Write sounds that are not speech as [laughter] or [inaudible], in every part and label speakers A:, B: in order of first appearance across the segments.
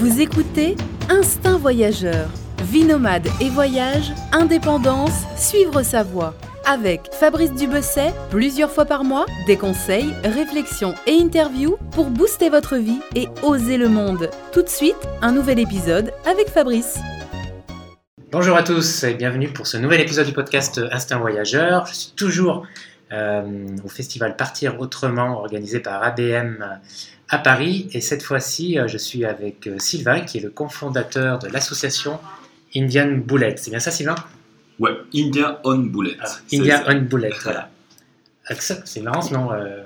A: Vous écoutez Instinct Voyageur. Vie nomade et voyage, indépendance, suivre sa voie. Avec Fabrice Dubesset, plusieurs fois par mois, des conseils, réflexions et interviews pour booster votre vie et oser le monde. Tout de suite, un nouvel épisode avec Fabrice.
B: Bonjour à tous et bienvenue pour ce nouvel épisode du podcast Instinct Voyageur. Je suis toujours euh, au festival Partir Autrement organisé par ABM à Paris et cette fois-ci euh, je suis avec euh, Sylvain qui est le cofondateur de l'association Indian Bullet. C'est bien ça Sylvain?
C: Ouais, India on Bullet.
B: ah, India on Bullet, voilà. C'est marrant ce nom, euh,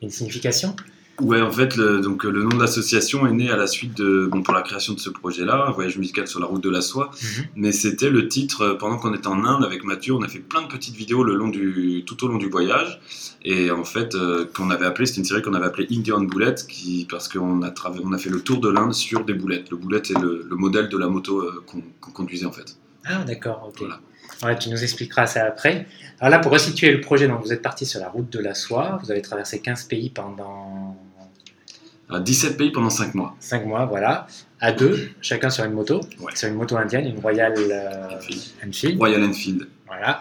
B: une signification
C: Ouais, en fait, le, donc, le nom de l'association est né à la suite de, bon, pour la création de ce projet-là, voyage musical sur la route de la soie.
B: Mhm.
C: Mais c'était le titre, euh, pendant qu'on était en Inde avec Mathieu, on a fait plein de petites vidéos le long du, tout au long du voyage. Et en fait, euh, qu'on avait appelé, c'était une série qu'on avait appelée Indian Bullet, qui, parce qu'on a, on a fait le tour de l'Inde sur des boulettes. Le boulette est le, le modèle de la moto euh, qu'on conduisait en fait.
B: Ah d'accord, ok.
C: Voilà.
B: Ouais, tu nous expliqueras ça après. Alors là, pour resituer le projet, donc vous êtes parti sur la route de la soie, vous avez traversé 15 pays pendant
C: 17 pays pendant 5 mois.
B: 5 mois, voilà, à deux, chacun sur une moto,
C: Ouais.
B: sur une moto indienne, une Royal euh,
C: Enfield.
B: Enfield.
C: Royal Enfield.
B: Voilà.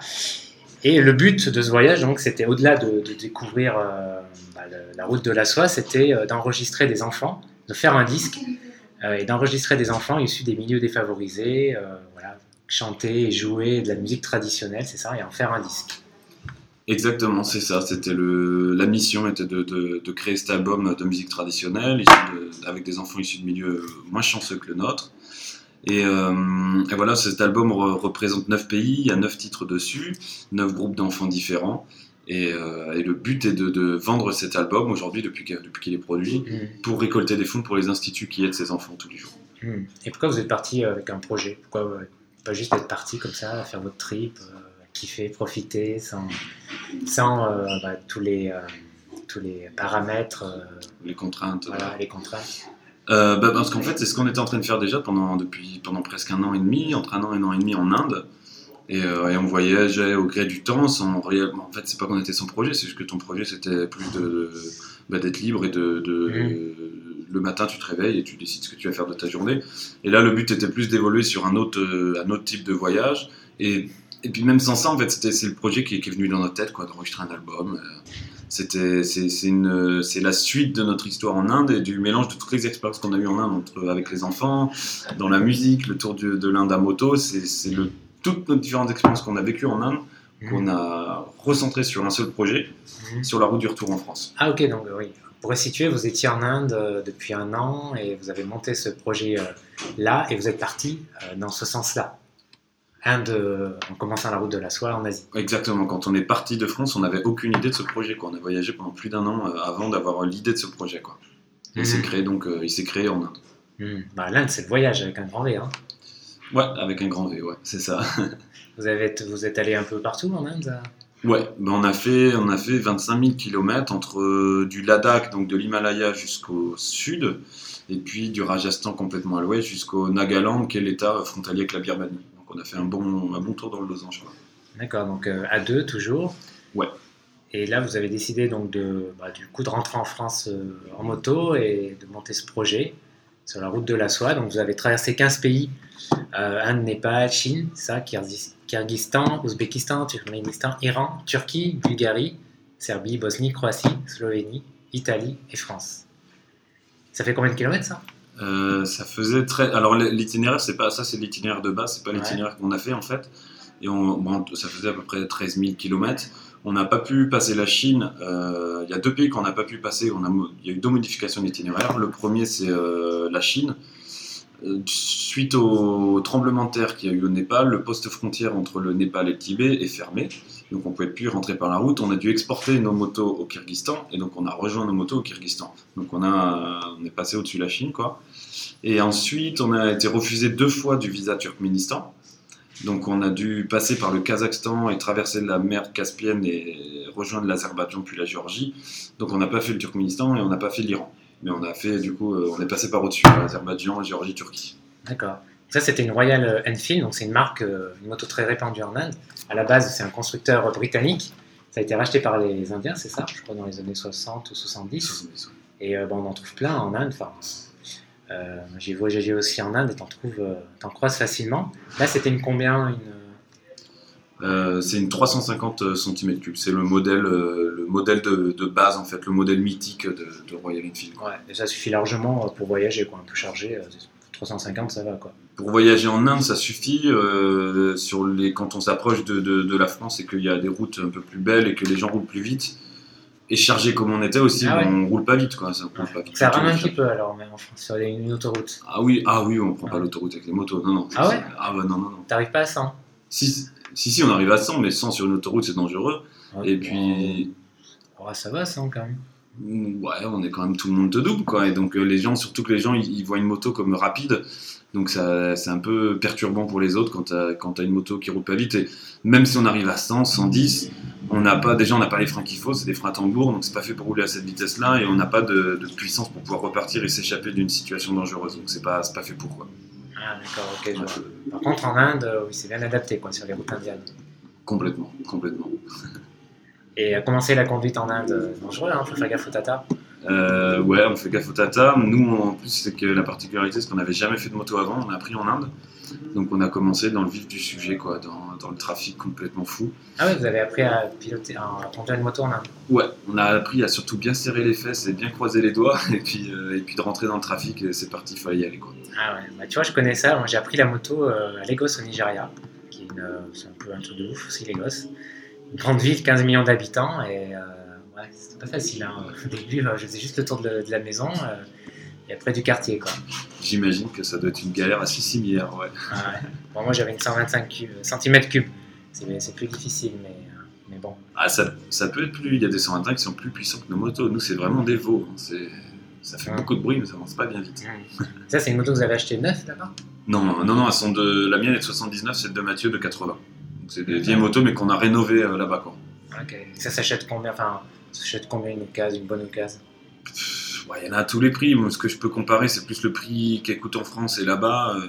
B: Et le but de ce voyage, donc, c'était au-delà de, de découvrir euh, bah, le- la route de la soie, c'était euh, d'enregistrer des enfants, de faire un disque euh, et d'enregistrer des enfants issus des milieux défavorisés, euh, voilà, chanter et jouer de la musique traditionnelle, c'est ça, et en faire un disque.
C: Exactement, c'est ça. C'était le la mission était de, de, de créer cet album de musique traditionnelle de- avec des enfants issus de milieux moins chanceux que le nôtre. Et, euh, et voilà, cet album re- représente 9 pays, il y a 9 titres dessus, 9 groupes d'enfants différents. Et, euh, et le but est de, de vendre cet album aujourd'hui, depuis depuis qu'il est produit, pour récolter des fonds pour les instituts qui aident ces enfants tous les jours.
B: Hmm. Et pourquoi vous êtes parti euh, avec un projet? Pourquoi euh, pas juste être parti comme ça, faire votre trip, kiffer, profiter, sans, sans euh, bah, tous, les, euh, tous les paramètres, euh,
C: Les contraintes.
B: voilà, les contraintes
C: bah, parce qu'en fait, c'est ce qu'on était en train de faire déjà pendant, depuis, pendant presque un an et demi, entre un an et un an et demi en Inde. Et, et on voyageait au gré du temps sans réellement. En fait, c'est pas qu'on était sans projet, c'est juste que ton projet c'était plus de, bah, d'être libre et de. de- Le matin, tu te réveilles et tu décides ce que tu vas faire de ta journée. Et là, le but était plus d'évoluer sur un autre, un autre type de voyage. Et, et puis, même sans ça, en fait, c'était, c'est le projet qui est, qui est venu dans notre tête, quoi, d'enregistrer un album. Euh, C'était, c'est, c'est, une, c'est la suite de notre histoire en Inde et du mélange de toutes les expériences qu'on a eues en Inde entre, avec les enfants, dans la musique, le tour du- de l'Inde à moto. C'est, le, toutes nos différentes expériences qu'on a vécues en Inde qu'on a recentrées sur un seul projet,
B: Mhm.
C: sur la route du retour en France.
B: Ah ok, donc oui. Pour resituer, vous étiez en Inde euh, depuis un an et vous avez monté ce projet euh, et vous êtes parti dans ce sens-là. Inde euh, en commençant la route de la soie en Asie.
C: Exactement. Quand on est parti de France, on n'avait aucune idée de ce projet. Quoi. On a voyagé pendant plus d'un an euh, avant d'avoir l'idée de ce projet. Quoi. Il
B: Mhm.
C: s'est créé donc, euh, il s'est créé en Inde.
B: Hmm. Bah, L'Inde, c'est le voyage avec un grand V. Hein.
C: Ouais, avec un grand V, ouais, c'est ça. [laughs]
B: Vous, avez, vous êtes allé un peu partout en Inde euh
C: Ouais, ben on a fait, on a fait 25 000 km entre euh, du Ladakh, donc de l'Himalaya jusqu'au sud, et puis du Rajasthan complètement à l'ouest jusqu'au Nagaland, qui est l'état frontalier avec la Birmanie. On a fait un bon, un bon tour dans le losange.
B: D'accord, donc euh, à deux toujours.
C: Ouais.
B: Et là, vous avez décidé donc de, bah, du coup de rentrer en France euh, en moto et de monter ce projet sur la route de la soie. Donc vous avez traversé 15 pays, euh, Inde, Népal, Chine, ça, Kyrgyz- Kyrgyzstan, Ouzbékistan, Turkménistan, Iran, Turquie, Bulgarie, Serbie, Bosnie, Croatie, Slovénie, Italie et France. Ça fait combien de kilomètres ça?
C: Euh, ça faisait très. Alors l'itinéraire, c'est pas ça, c'est l'itinéraire de base, c'est pas
B: Ouais.
C: l'itinéraire qu'on a fait en fait. Et on, bon, ça faisait à peu près 13 000 km. On n'a pas pu passer la Chine. Euh, Il y a deux pays qu'on n'a pas pu passer. A, il y a eu deux modifications d'itinéraire. Le premier, c'est euh, la Chine. Euh, Suite au tremblement de terre qu'il y a eu au Népal, le poste frontière entre le Népal et le Tibet est fermé. Donc on ne pouvait plus rentrer par la route. On a dû exporter nos motos au Kyrgyzstan. Et donc on a rejoint nos motos au Kyrgyzstan. Donc on, a, on est passé au-dessus de la Chine, quoi. Et ensuite, on a été refusé deux fois du visa Turkménistan. Donc on a dû passer par le Kazakhstan et traverser la mer Caspienne et rejoindre l'Azerbaïdjan puis la Géorgie. Donc on n'a pas fait le Turkménistan et on n'a pas fait l'Iran. Mais on a fait, du coup, euh, on est passé par au-dessus, l'Azerbaïdjan, Géorgie, Turquie.
B: D'accord. Ça, c'était une Royal Enfield, donc c'est une marque, euh, une moto très répandue en Inde. À la base, c'est un constructeur britannique. Ça a été racheté par les Indiens, c'est ça Je crois dans les années 60 ou 70. Et euh, on en trouve plein en Inde. Enfin, Euh, j'ai voyagé aussi en Inde et t'en trouves, euh, t'en croises facilement. Là, c'était une combien une...
C: Euh, c'est une 350 cm3. C'est le modèle, euh, le modèle de, de base, en fait, le modèle mythique de, de Royal Enfield.
B: Ouais, et ça suffit largement euh, pour voyager, quoi. Un peu chargé, euh, 350, ça va, quoi.
C: Pour voyager en Inde, ça suffit. euh, sur les, quand on s'approche de, de- la France et qu'il y a des routes un peu plus belles et que les gens roulent plus vite, et chargés comme on était aussi,
B: Ah ouais.
C: on roule pas vite. Quoi, ça, roule pas vite
B: Ça rame un petit peu, alors, même en France, sur une autoroute.
C: Ah oui, ah oui, on prend pas l'autoroute avec les motos. Non, non.
B: Ah ouais
C: Ah bah non, non, non.
B: T'arrives pas à 100
C: Si, si, si, on arrive à 100, mais 100 sur une autoroute, c'est dangereux. Et puis,
B: ça va, 100 quand même.
C: Mm, Ouais, on est quand même tout le monde te double, quoi. Et donc euh, les gens, surtout que les gens, ils, ils voient une moto comme rapide, donc ça, c'est un peu perturbant pour les autres quand t'as quand t'as une moto qui roule pas vite. Et même si on arrive à 100, 110, on n'a pas, déjà on n'a pas les freins qu'il faut, c'est des freins à tambour, donc c'est pas fait pour rouler à cette vitesse-là, et on n'a pas de, de puissance pour pouvoir repartir et s'échapper d'une situation dangereuse. Donc c'est pas, c'est pas fait pour quoi.
B: Ah, d'accord, ok, je vois. Par contre, en Inde, euh, oui, c'est bien adapté, quoi, sur les routes indiennes.
C: Complètement, complètement.
B: Et euh, commencer la conduite en Inde, euh, dangereux, hein, faut faire gaffe au tata.
C: Euh, ouais, on fait gaffe au tata. Nous, en plus, c'est que la particularité, c'est qu'on n'avait jamais fait de moto avant. On a appris en Inde. Donc, on a commencé dans le vif du sujet, quoi, dans, dans le trafic complètement fou.
B: Ah ouais, vous avez appris à piloter, à conduire une moto en Inde.
C: Ouais, on a appris à surtout bien serrer les fesses et bien croiser les doigts, [laughs] et puis, euh, et puis de rentrer dans le trafic. Et c'est parti, il fallait y aller, quoi.
B: Ah ouais, bah, tu vois, je connais ça. Moi, j'ai appris la moto euh, à Lagos, au Nigeria, qui est une, euh, c'est un peu un truc de ouf aussi, Lagos. Une grande ville, 15 millions d'habitants, et euh, ouais, c'était pas facile. Hein. [laughs] Au début, euh, je faisais juste le tour de, de la maison euh, et après du quartier, quoi.
C: J'imagine que ça doit être une galère assez similaire, ouais.
B: Ah ouais. Bon, moi, j'avais une 125 cube, cm cubes. C'est c'est plus difficile, mais, euh, mais bon.
C: Ah, ça, ça peut être plus. Il y a des 125 qui sont plus puissants que nos motos. Nous, c'est vraiment des veaux. hein. C'est, ça fait
B: Ouais.
C: beaucoup de bruit, mais ça avance pas bien vite.
B: Ça, c'est une moto que vous avez achetée neuve d'abord?
C: Non, non, non, elles sont de. La mienne est de 79, celle de Mathieu de 80. Donc, c'est des vieilles motos, mais qu'on a rénovées euh, là-bas, quoi.
B: Ok. Ça s'achète combien? Enfin, ça s'achète combien une occasion, une bonne occasion
C: ouais, Il y en a à tous les prix. Moi, ce que je peux comparer, c'est plus le prix qu'elle coûte en France et là-bas. euh,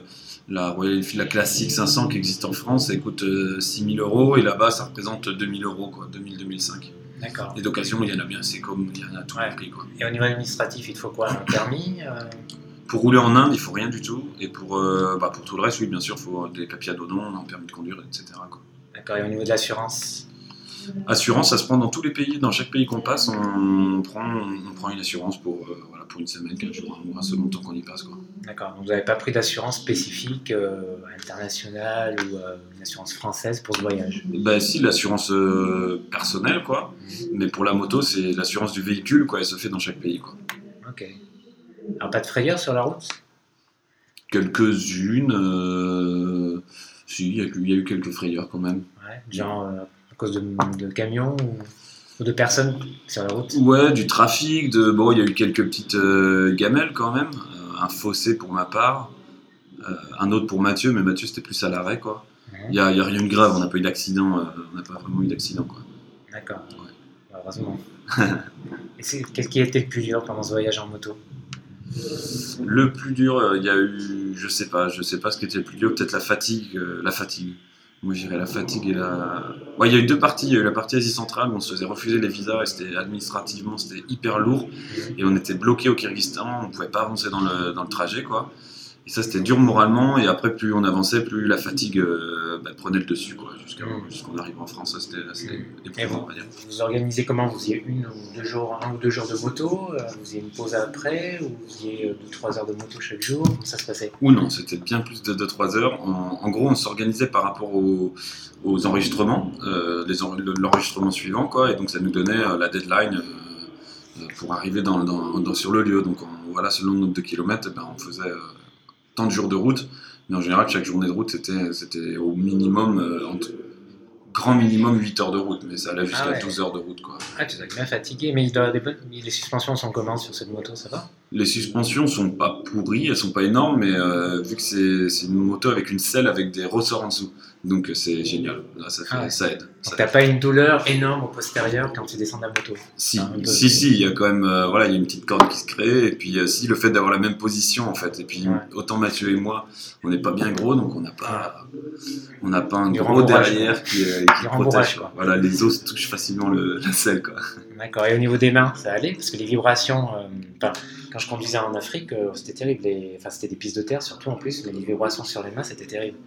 C: la Royal Enfield, la classique 500 qui existe en France, elle coûte 6000 euros et là-bas, ça représente 2000 euros, quoi, 2000-2005.
B: D'accord.
C: Et d'occasion, il y en a bien, c'est comme il y en a à tous
B: Ouais.
C: les prix, quoi.
B: Et au niveau administratif, il te faut quoi? Un permis euh,
C: Pour rouler en Inde, il faut rien du tout. Et pour, euh, bah, pour tout le reste, oui, bien sûr, il faut des papiers à dos nom, un permis de conduire, etc.
B: D'accord. Et au niveau de l'assurance?
C: Assurance, ça se prend dans tous les pays. Dans chaque pays qu'on passe, on prend, on prend une assurance pour, euh, voilà, pour une semaine, 15 jours, un mois, selon le temps qu'on y passe.
B: D'accord. Donc vous n'avez pas pris d'assurance spécifique euh, internationale ou euh, une assurance française pour ce voyage?
C: Bah si, l'assurance personnelle, quoi. Mais pour la moto, c'est l'assurance du véhicule, quoi. Elle se fait dans chaque pays, quoi.
B: Ok. Alors pas de frayeur sur la route?
C: Quelques-unes, si, il y, a eu- il y a eu quelques frayeurs quand même.
B: Ouais. Genre cause de, de camions ou, ou de personnes sur la route
C: Ouais, du trafic, de bon, il y a eu quelques petites euh, gamelles quand même, Euh, un fossé pour ma part, Euh, un autre pour Mathieu, mais Mathieu c'était plus à l'arrêt quoi. Il y a, y a rien de grave, on n'a pas eu d'accident, on n'a pas vraiment eu d'accident quoi.
B: D'accord. Heureusement. [laughs] Et c'est- qu'est-ce qui a été le plus dur pendant ce voyage en moto?
C: Le plus dur, il y a eu, je sais pas, je sais pas ce qui était le plus dur, peut-être la fatigue, la fatigue. Moi j'irais la fatigue et la. Ouais, il y a eu deux parties, il y a eu la partie Asie centrale où on se faisait refuser les visas et c'était administrativement c'était hyper lourd et on était bloqué au Kyrgyzstan, on pouvait pas avancer dans le, dans le trajet quoi. Et ça c'était dur moralement et après plus on avançait, plus la fatigue euh, bah, prenait le dessus quoi, jusqu'à
B: Mm.
C: jusqu'on arrive en France, c'était éprouvant
B: vous,
C: on va dire.
B: vous organisez comment? Vous faisiez une ou deux jours, un ou deux jours de moto euh, Vous faisiez une pause après Ou vous faisiez euh, deux, trois heures de moto chaque jour? Comment ça se passait?
C: Ou non, c'était bien plus de 2-3 heures. En, en gros, on s'organisait par rapport aux, aux enregistrements, euh, les en- l'enregistrement suivant, quoi, et donc ça nous donnait euh, la deadline pour arriver dans, dans- dans- sur le lieu. Donc on- voilà, selon le nombre de kilomètres, eh ben, on faisait euh, tant de jours de route, mais en général, chaque journée de route, c'était c'était au minimum, euh, entre- grand minimum 8 heures de route, mais ça allait jusqu'à
B: Ah ouais.
C: 12 heures de route. Quoi.
B: Ah, tu dois bien fatigué, mais il doit y avoir des bonnes- mais les suspensions sont comment sur cette moto Ça va?
C: Les suspensions sont pas pourries, elles sont pas énormes, mais euh, vu que c'est une moto avec une selle avec des ressorts en dessous, donc c'est génial. Là, ça, fait-
B: Ah ouais.
C: ça aide. ça
B: t'as pas une douleur énorme au postérieur quand tu descends de la moto
C: Si,
B: Ah, peu.
C: si, si, il y a quand même, euh, voilà, il y a une petite corde qui se crée, et puis euh, si le fait d'avoir la même position en fait, et puis
B: Ouais.
C: autant Mathieu et moi, on n'est pas bien gros, donc on n'a pas, on n'a pas un
B: Du
C: gros derrière qui, euh, protège.
B: quoi.
C: Voilà, les os touchent facilement le, la selle quoi.
B: D'accord. Et au niveau des mains, ça allait? Parce que les vibrations, euh, quand je conduisais en Afrique, euh, c'était terrible. Les... Enfin, c'était des pistes de terre surtout en plus, mais les vibrations sur les mains, c'était terrible.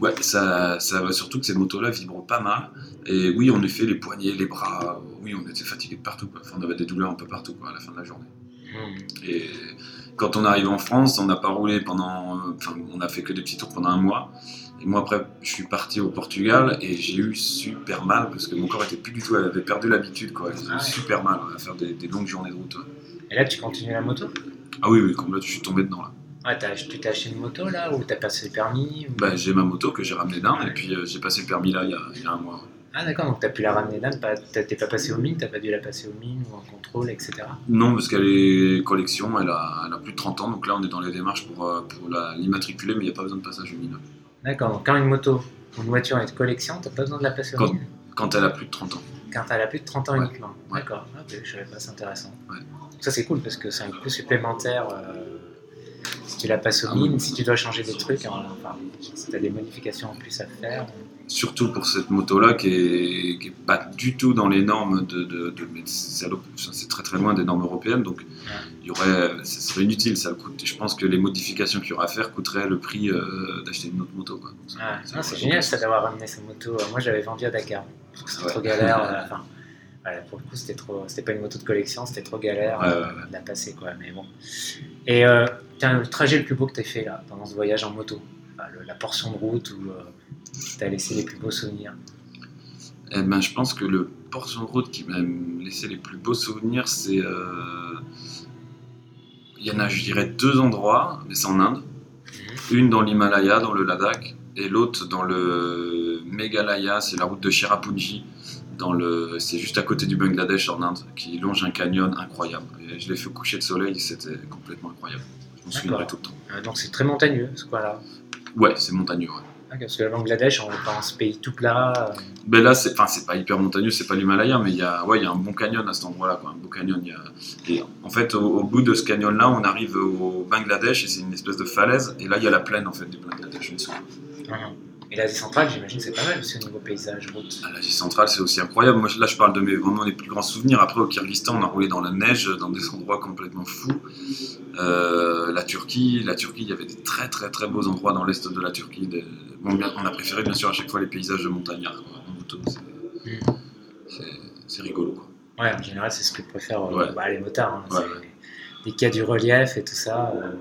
C: Ouais, ça, ça va surtout que ces motos-là vibrent pas mal. Et oui, en effet, les poignets, les bras, oui, on était fatigués de partout. Quoi. Enfin, on avait des douleurs un peu partout quoi, à la fin de la journée.
B: Hmm.
C: Et quand on arrive en France, on n'a pas roulé pendant. Enfin, on a fait que des petits tours pendant un mois. Et moi, après, je suis parti au Portugal et j'ai eu super mal parce que mon corps était plus du tout. avait perdu l'habitude, quoi. J'ai eu
B: Ah ouais.
C: super mal à faire des, des longues journées de route. ouais.
B: Et là, tu continues la moto?
C: Ah oui, oui, comme là, je suis tombé dedans, là.
B: Ouais, t'as- tu t'es acheté une moto là ou t'as passé le permis ou-
C: Bah, j'ai ma moto que j'ai ramenée d'un et puis euh, j'ai passé le permis là il y a, il y a un mois.
B: Ah d'accord, donc t'as pu la ramener t'as- t'es pas passé aux mines, t'as pas dû la passer aux mines ou en contrôle, etc.
C: Non, parce qu'elle est collection, elle a, elle a plus de 30 ans, donc là on est dans les démarches pour, euh, pour l'immatriculer, mais il n'y a pas besoin de passage aux mines.
B: D'accord, donc quand une moto ou une voiture est de collection, t'as pas besoin de la passer aux
C: Quand- Quand elle a plus de 30 ans.
B: quand elle a plus de 30 ans
C: Ouais.
B: uniquement.
C: Ouais.
B: D'accord, ah, ok, je savais pas, c'est intéressant.
C: Ouais.
B: Ça c'est cool parce que c'est un coût supplémentaire euh, si tu la passes aux
C: Ah
B: mines, si tu dois changer des trucs, hein, enfin, si t'as des modifications en plus à faire.
C: Surtout pour cette moto-là qui est, qui est pas du tout dans les normes de. de, de- mais c'est très très loin des normes européennes, donc il y aurait, ce serait inutile, ça coûte. Je pense que les modifications qu'il y aura à faire coûteraient le prix euh, d'acheter une autre moto. Quoi. Donc, c'est-
B: Ah,
C: c'est
B: génial ça d'avoir ramené sa moto. Euh, Moi j'avais vendu à Dakar. C'était
C: Ouais.
B: trop galère. euh, [laughs] enfin, voilà, pour le coup c'était trop. C'était pas une moto de collection, c'était trop galère euh, de la passer quoi. Mais bon. Et euh, tiens, le trajet le plus beau que t'as fait là, pendant ce voyage en moto? Enfin, le- La portion de route où t'as laissé les plus beaux souvenirs.
C: Eh ben, je pense que le portion de route qui m'a laissé les plus beaux souvenirs, c'est. euh, Il y en a, je dirais, deux endroits, mais c'est en Inde. Une dans l'Himalaya, dans le Ladakh, et l'autre dans le Meghalaya, c'est la route de Cherrapunji. Dans le, c'est juste à côté du Bangladesh en Inde, qui longe un canyon incroyable. Et je l'ai fait coucher de soleil, c'était complètement incroyable. Je m'en souviendrai tout le temps.
B: Euh, donc c'est très montagneux ce coin-là.
C: Ouais, c'est montagneux. ouais.
B: Ok, parce que le Bangladesh, on pense pays tout plat. euh,
C: Ben là, c'est, enfin, c'est pas hyper montagneux, c'est pas l'Himalaya, mais il y a, ouais, il y a un bon canyon à cet endroit-là, quoi. Un beau canyon. il Y a... Et en fait, au, au bout de ce canyon-là, on arrive au Bangladesh et c'est une espèce de falaise. Et là, il y a la plaine en fait du Bangladesh en dessous.
B: Et l'Asie centrale, j'imagine, c'est pas mal aussi au niveau paysage, route.
C: À l'Asie centrale, c'est aussi incroyable. Moi, là, je parle de mes vraiment les plus grands souvenirs. Après, au Kyrgyzstan, on a roulé dans la neige, dans des endroits complètement fous. Euh, la Turquie, la Turquie, il y avait des très très très beaux endroits dans l'est de la Turquie. Des- Bon, bien- on a préféré bien sûr à chaque fois les paysages de montagnards. Moto, c'est, rigolo. Quoi.
B: Ouais, en général, c'est ce que préfèrent euh,
C: Ouais.
B: bah, les motards. hein.
C: Ouais,
B: Dès qu'il y a du relief et tout ça. euh.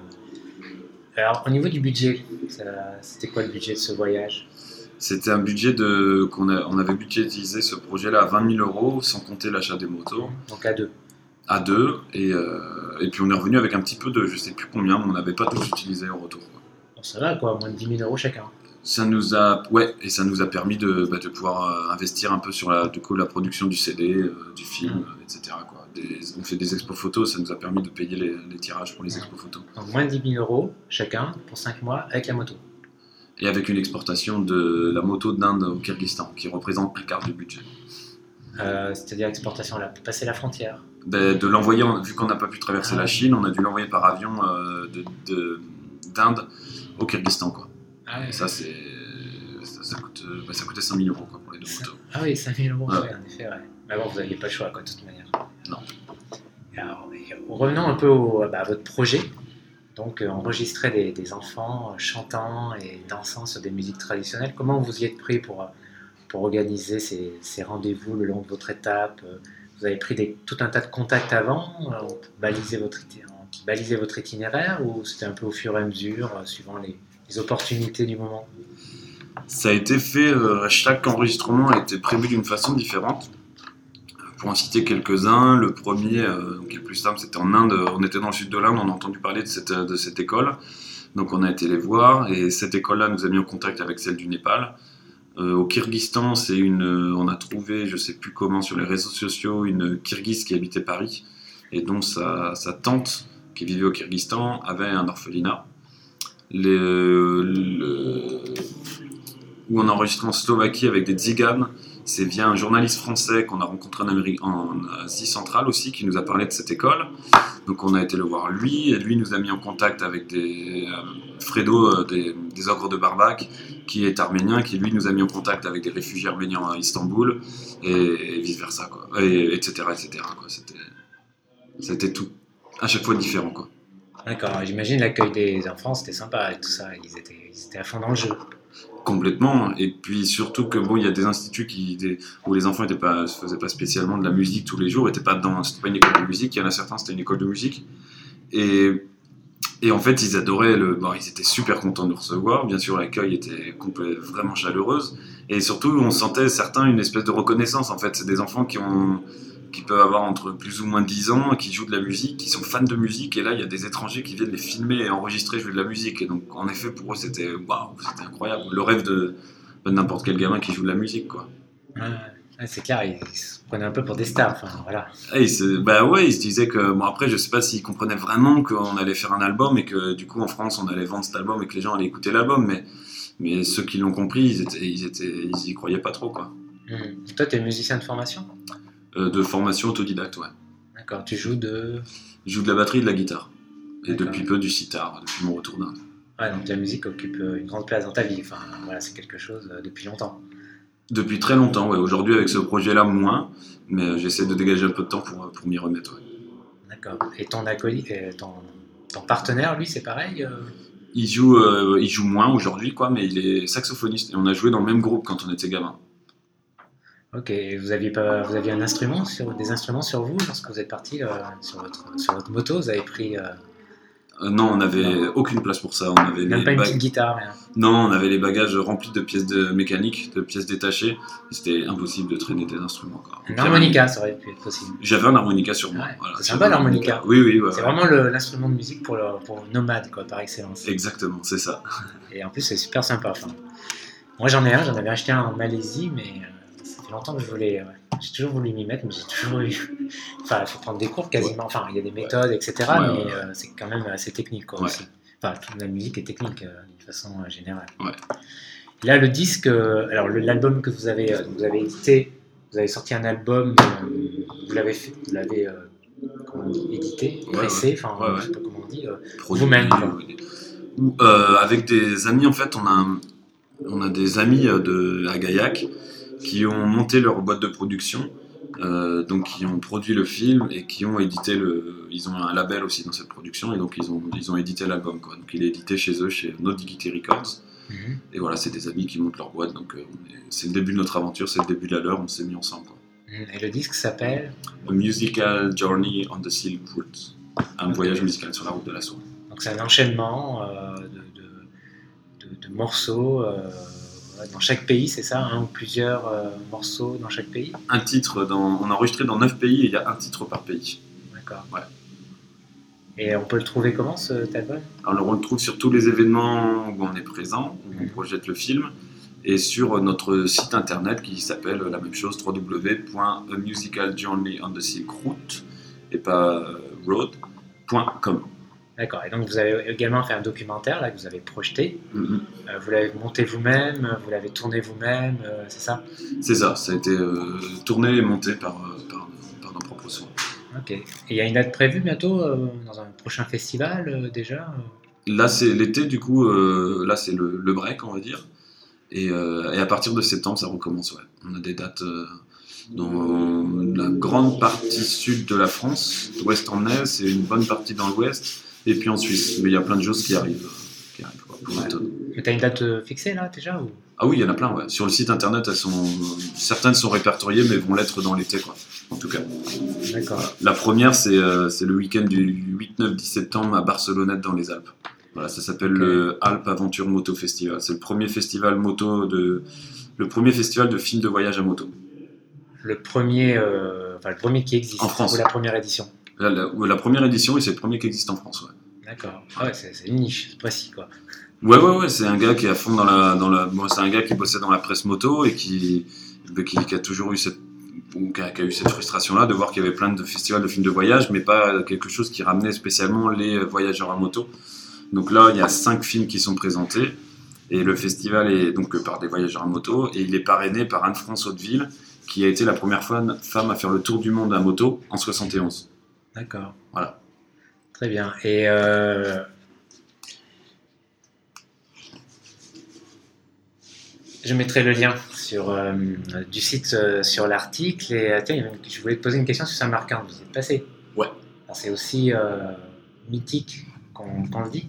B: Alors, au niveau du budget, c'était quoi le budget de ce voyage?
C: C'était un budget de qu'on a, on avait budgétisé ce projet-là à 20 000 euros, sans compter l'achat des motos,
B: Donc à deux.
C: à deux. Et, euh, et puis on est revenu avec un petit peu de, je sais plus combien, mais on n'avait pas tous utilisé au retour.
B: Bon, ça va, quoi, moins de 10 000 euros chacun.
C: Ça nous a, ouais, et ça nous a permis de, bah, de pouvoir euh, investir un peu sur la, du coup, la production du CD, euh, du film,
B: Mm.
C: euh, etc. Quoi. Des- on fait des expos photos, ça nous a permis de payer les, les tirages pour les expos photos.
B: Donc moins de 10 000 euros chacun pour 5 mois avec la moto.
C: Et avec une exportation de la moto d'Inde au Kyrgyzstan, qui représente un quart du budget.
B: Euh, C'est-à-dire exportation, là, passer la frontière.
C: Ben, de l'envoyer, en- vu qu'on n'a pas pu traverser
B: Ah
C: la
B: ouais.
C: Chine, on a dû l'envoyer par avion euh, de- de- d'Inde au Kyrgyzstan. Quoi.
B: Ah, ouais.
C: Et ça, c'est, ça, ça coûte, euh, ben, ça coûtait 5 000 euros quoi, pour les deux
B: Ça-
C: motos.
B: Ah oui, 5 000 euros,
C: Ouais.
B: en effet, ouais. Mais bon, vous n'aviez pas le choix, quoi, de toute manière.
C: Non.
B: Alors, et revenons un peu au, bah, à votre projet. Donc, euh, enregistrer des, des enfants euh, chantant et dansant sur des musiques traditionnelles. Comment vous y êtes pris pour, euh, pour organiser ces, ces rendez-vous le long de votre étape Euh, Vous avez pris des, tout un tas de contacts avant euh, pour baliser votre, balisaient votre itinéraire ou c'était un peu au fur et à mesure, euh, suivant les, les opportunités du moment
C: Ça a été fait, euh, chaque enregistrement a été prévu d'une façon différente. Pour en citer quelques-uns, le premier, euh, qui est plus simple, c'était en Inde. On était dans le sud de l'Inde, on a entendu parler de cette, école. Donc on a été les voir et cette école-là nous a mis en contact avec celle du Népal. Euh, au Kyrgyzstan, c'est une, euh, on a trouvé, je sais plus comment, sur les réseaux sociaux, une Kirghize qui habitait Paris et dont sa, sa tante, qui vivait au Kyrgyzstan, avait un orphelinat. Les- le- ou enregistré en Slovaquie avec des tziganes. c'est via un journaliste français qu'on a rencontré en, en Asie centrale aussi, qui nous a parlé de cette école. Donc on a été le voir lui, et lui nous a mis en contact avec des euh, Fredo euh, des, des, ogres de Barbac, qui est arménien, qui lui nous a mis en contact avec des réfugiés arméniens à Istanbul, et, vice versa, quoi. Et, etc. etc. C'était tout, à chaque fois différent. Quoi.
B: D'accord, j'imagine l'accueil des enfants, c'était sympa et tout ça, ils étaient, ils étaient à fond dans le jeu.
C: Complètement, et puis surtout que bon, il y a des instituts qui, où les enfants ne pas, faisaient pas spécialement de la musique tous les jours, pas dans, c'était pas une école de musique. Il y en a certains, c'était une école de musique, et, et en fait, ils adoraient le, ils étaient super contents de nous recevoir. Bien sûr, l'accueil était vraiment chaleureuse, et surtout, on sentait certains une espèce de reconnaissance. En fait, c'est des enfants qui ont qui peuvent avoir entre plus ou moins 10 ans, qui jouent de la musique, qui sont fans de musique, et là il y a des étrangers qui viennent les filmer et enregistrer jouer de la musique. Et donc en effet pour eux c'était waouh, c'était incroyable, le rêve de, n'importe quel gamin qui joue de la musique quoi.
B: c'est clair, ils se prenaient un peu pour des stars, enfin voilà.
C: bah ouais, ils se disaient que, bon après je sais pas s'ils comprenaient vraiment qu'on allait faire un album et que du coup en France on allait vendre cet album et que les gens allaient écouter l'album, mais, mais ceux qui l'ont compris, ils, étaient, ils, étaient, ils y croyaient pas trop quoi.
B: Mmh. Toi, tu es musicien de formation?
C: De formation autodidacte, ouais.
B: D'accord, tu joues de.
C: Je joue de la batterie et de la guitare. Et depuis peu du sitar, depuis mon retour d'Inde.
B: Ouais, donc la musique occupe euh, une grande place dans ta vie. Enfin, voilà, c'est quelque chose euh, depuis longtemps.
C: Depuis très longtemps, ouais. Aujourd'hui, avec ce projet-là, moins. Mais j'essaie de dégager un peu de temps pour, pour m'y remettre, ouais.
B: D'accord. Et ton acolyte, ton, ton partenaire, lui, c'est pareil
C: il, joue, il joue moins aujourd'hui, quoi, mais il est saxophoniste. Et on a joué dans le même groupe quand on était gamin.
B: Ok, vous aviez pas, vous aviez un instrument sur des instruments sur vous lorsque vous êtes parti euh, sur, votre, sur votre moto, vous avez pris. Euh,
C: euh, non, on n'avait aucune place pour ça. On avait
B: Même pas une petite guitare, rien.
C: Non, on avait les bagages remplis de pièces de mécanique, de pièces détachées. C'était impossible de traîner des instruments. Quoi.
B: Un harmonica, ça aurait pu être possible.
C: J'avais un harmonica sur moi.
B: c'est sympa l'harmonica.
C: Oui, oui.
B: c'est vraiment l'instrument de musique pour, le, pour nomade, quoi, par excellence.
C: Exactement, c'est ça.
B: Et en plus, c'est super sympa. Enfin, moi, j'en ai un, j'en avais acheté un en Malaisie, mais longtemps que je voulais. j'ai toujours voulu m'y mettre, mais j'ai toujours eu. [laughs] Enfin, il faut prendre des cours quasiment. Enfin, il y a des méthodes, etc. mais euh, c'est quand même assez technique, quoi, aussi. Enfin, toute la musique est technique euh, d'une façon euh, générale. Là, le disque, alors l'album que vous avez, vous avez édité, vous avez sorti un album, vous l'avez fait, vous l'avez édité, pressé, enfin, je sais pas comment on dit, vous-même.
C: avec des amis, en fait, on a, on a des amis de, à Gaillac qui ont monté leur boîte de production, euh, donc qui ont produit le film et qui ont édité le. Ils ont un label aussi dans cette production et donc ils ont, ils ont édité l'album. Quoi. Donc il est édité chez eux, chez No Diggity Records. Mhm. Et voilà, c'est des amis qui montent leur boîte, donc euh, c'est le début de notre aventure, c'est le début de la leur, on s'est mis ensemble. Quoi.
B: Mhm. Et le disque s'appelle
C: A Musical Journey on the Silk Route, un voyage musical sur la route de la soie.
B: Donc c'est un enchaînement euh, de, de, de, morceaux dans chaque pays, c'est ça Un ou plusieurs euh, morceaux dans chaque pays?
C: Un titre, dans, on a enregistré dans 9 pays et il y a un titre par pays.
B: D'accord. Ouais. Et on peut le trouver comment cet album
C: Alors on le trouve sur tous les événements où on est présent, où on mhm. projette le film, et sur notre site internet qui s'appelle la même chose www.musicaljourney on the silk route et pas euh, road.com.
B: D'accord. Et donc vous avez également fait un documentaire là que vous avez projeté. Mm-hmm. Euh, vous l'avez monté vous-même, vous l'avez tourné vous-même, euh, c'est ça?
C: C'est ça. Ça a été euh, tourné et monté par, par, nos propres soins.
B: Ok. Et il y a une date prévue bientôt dans un prochain festival déjà
C: Là c'est l'été du coup. là c'est le, le, break on va dire. Et, et, à partir de septembre ça recommence. Ouais. On a des dates dans la grande partie sud de la France, d'ouest en est, et une bonne partie dans l'ouest et puis en Suisse. Mais il y a plein de choses qui arrivent. Qui
B: arrivent Mais tu as une date euh, fixée là déjà ou...
C: Ah oui, il y en a plein. Ouais. Sur le site internet, elles sont... certaines sont répertoriées, mais vont l'être dans l'été, quoi. En tout cas.
B: D'accord.
C: La première, c'est euh, le week-end du 8, 9, 10 septembre à Barcelonnette dans les Alpes. Voilà, ça s'appelle le Alpes Aventure Moto Festival. C'est le premier festival moto de, le premier festival de films de voyage à moto.
B: Le premier, euh, enfin, le premier qui existe.
C: En France.
B: Ou la première édition.
C: La, la, première édition, et c'est le premier qui existe en France. Ouais.
B: D'accord. Ah ouais, c'est une niche, c'est précis quoi.
C: Ouais, ouais, ouais, c'est un gars qui est à fond dans la. Dans la c'est un gars qui bossait dans la presse moto et qui, qui, qui a toujours eu cette. Qui a, eu cette frustration-là de voir qu'il y avait plein de festivals de films de voyage, mais pas quelque chose qui ramenait spécialement les voyageurs à moto. Donc là, il y a cinq films qui sont présentés. Et le festival est donc par des voyageurs à moto et il est parrainé par Anne-France Hauteville, qui a été la première femme à faire le tour du monde à moto en 71.
B: D'accord.
C: Voilà.
B: Très bien. Et euh, je mettrai le lien sur, euh, du site euh, sur l'article. Et tiens, je voulais te poser une question sur Saint-Martin. Vous êtes passé?
C: Ouais.
B: C'est aussi mythique qu'on le dit?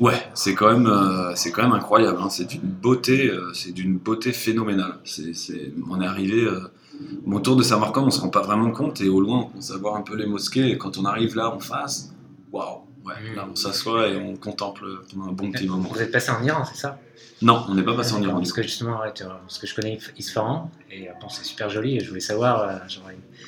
C: Ouais, c'est quand même, c'est quand même incroyable. Hein. C'est d'une beauté, c'est d'une beauté phénoménale. C'est, on est arrivé mon tour de Samarkand, on se rend pas vraiment compte et au loin, on commence à voir un peu les mosquées. Et quand on arrive là en face, waouh, ouais, mm. là on s'assoit et on contemple pendant un bon petit moment.
B: Vous êtes passé en Iran, c'est ça?
C: Non, on n'est pas passé en Iran.
B: Parce que justement, parce que je connais Isfahan et euh, bon, c'est super joli et je voulais savoir. Euh,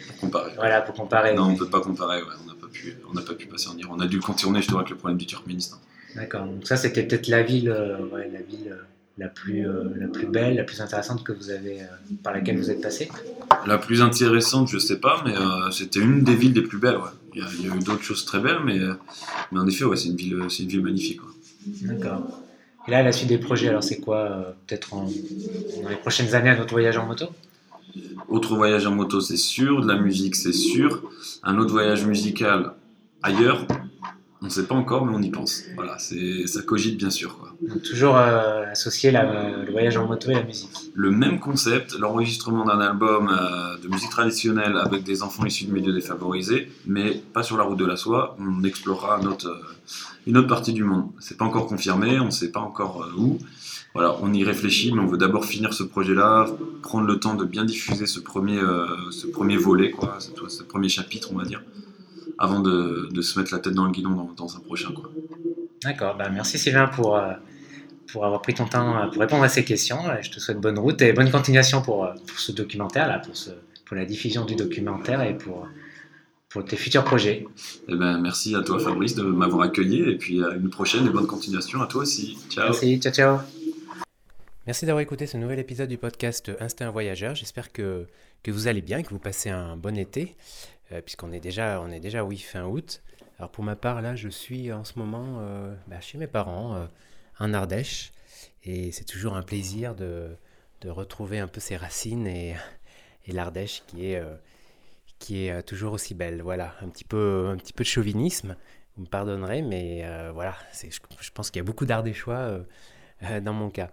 C: pour comparer.
B: Voilà, pour comparer.
C: Non, on ne peut pas comparer, ouais, on n'a pas, pu, on pas pu passer en Iran. On a dû contourner justement avec le problème du Turkménistan.
B: D'accord, donc ça c'était peut-être la ville, euh, ouais, la ville la plus, euh, la plus belle, la plus intéressante que vous avez, euh, par laquelle vous êtes passé
C: La plus intéressante, je sais pas, mais euh, c'était une des villes les plus belles. Ouais. Il, y a, eu d'autres choses très belles, mais, mais en effet, ouais, c'est une ville, c'est une ville magnifique.
B: D'accord. Et là, la suite des projets, alors c'est quoi Peut-être dans les prochaines années, un autre voyage en moto?
C: Autre voyage en moto, c'est sûr. De la musique, c'est sûr. Un autre voyage musical ailleurs, on ne sait pas encore, mais on y pense. Voilà, c'est ça cogite bien sûr. Quoi.
B: Toujours euh, associer le voyage en moto et la musique.
C: Le même concept, l'enregistrement d'un album euh, de musique traditionnelle avec des enfants issus de milieux défavorisés, mais pas sur la route de la soie. On explorera euh, une autre partie du monde. C'est pas encore confirmé, on sait pas encore où. Voilà, on y réfléchit, mais on veut d'abord finir ce projet-là, prendre le temps de bien diffuser ce premier, ce premier volet, quoi, ce premier chapitre, on va dire avant de, se mettre la tête dans le guidon dans, dans un prochain.
B: D'accord, bah merci Sylvain pour, euh, pour avoir pris ton temps euh, pour répondre à ces questions. Je te souhaite bonne route et bonne continuation pour, euh, pour ce documentaire, là, pour, ce, pour la diffusion du documentaire et pour, pour tes futurs projets.
C: Eh ben, merci à toi Fabrice de m'avoir accueilli et puis à une prochaine et bonne continuation à toi aussi. Ciao.
B: Merci, ciao ciao. Merci d'avoir écouté ce nouvel épisode du podcast Instinct Voyageur. J'espère que, que vous allez bien, que vous passez un bon été. Euh, puisqu'on est déjà, on est déjà oui, fin août. Alors pour ma part, là, je suis en ce moment euh, bah, chez mes parents, euh, en Ardèche, et c'est toujours un plaisir de, de, retrouver un peu ses racines et, et l'Ardèche qui est, qui est toujours aussi belle. Voilà, un petit peu, un petit peu de chauvinisme, vous me pardonnerez, mais voilà, je, je, pense qu'il y a beaucoup d'Ardéchois dans mon cas.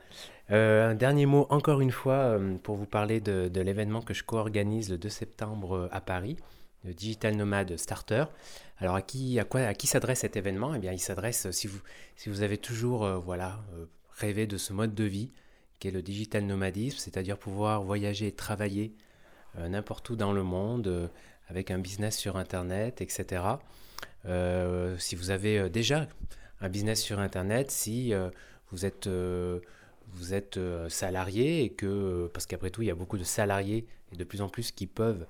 B: un dernier mot, encore une fois, pour vous parler de, de l'événement que je co-organise le 2 septembre à Paris Digital Nomad Starter. Alors à qui, à quoi, à qui s'adresse cet événement? Eh bien, il s'adresse si vous, si vous avez toujours euh, voilà, euh, rêvé de ce mode de vie qu'est le digital nomadisme, c'est-à-dire pouvoir voyager et travailler euh, n'importe où dans le monde avec un business sur Internet, etc. si vous avez déjà un business sur Internet, si vous êtes vous êtes salarié et que, parce qu'après tout, il y a beaucoup de salariés et de plus en plus qui peuvent euh,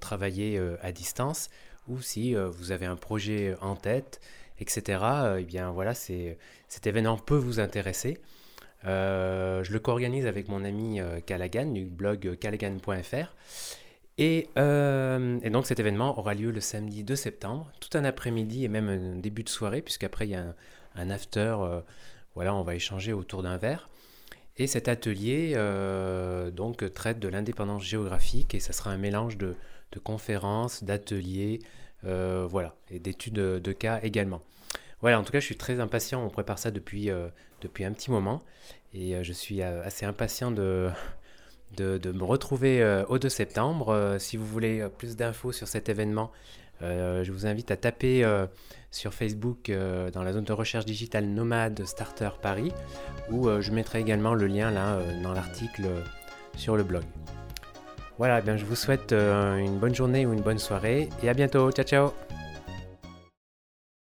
B: travailler euh, à distance ou si euh, vous avez un projet en tête, etc. eh bien voilà, cet événement peut vous intéresser. je le co-organise avec mon ami Callaghan du blog callaghan.fr. Et, donc cet événement aura lieu le samedi 2 septembre, tout un après-midi et même un début de soirée, puisqu'après il y a un, un after, voilà, on va échanger autour d'un verre. Et cet atelier euh, donc traite de l'indépendance géographique et ça sera un mélange de, conférences, d'ateliers, euh, voilà, et d'études de, cas également. Voilà, en tout cas, je suis très impatient. On prépare ça depuis, euh, un petit moment et je suis assez impatient de, de, me retrouver au 2 septembre. si vous voulez plus d'infos sur cet événement, je vous invite à taper sur Facebook euh, dans la zone de recherche digitale Nomade Starter Paris, où euh, je mettrai également le lien euh, dans l'article sur le blog. Voilà, eh bien, je vous souhaite une bonne journée ou une bonne soirée et à bientôt. Ciao ciao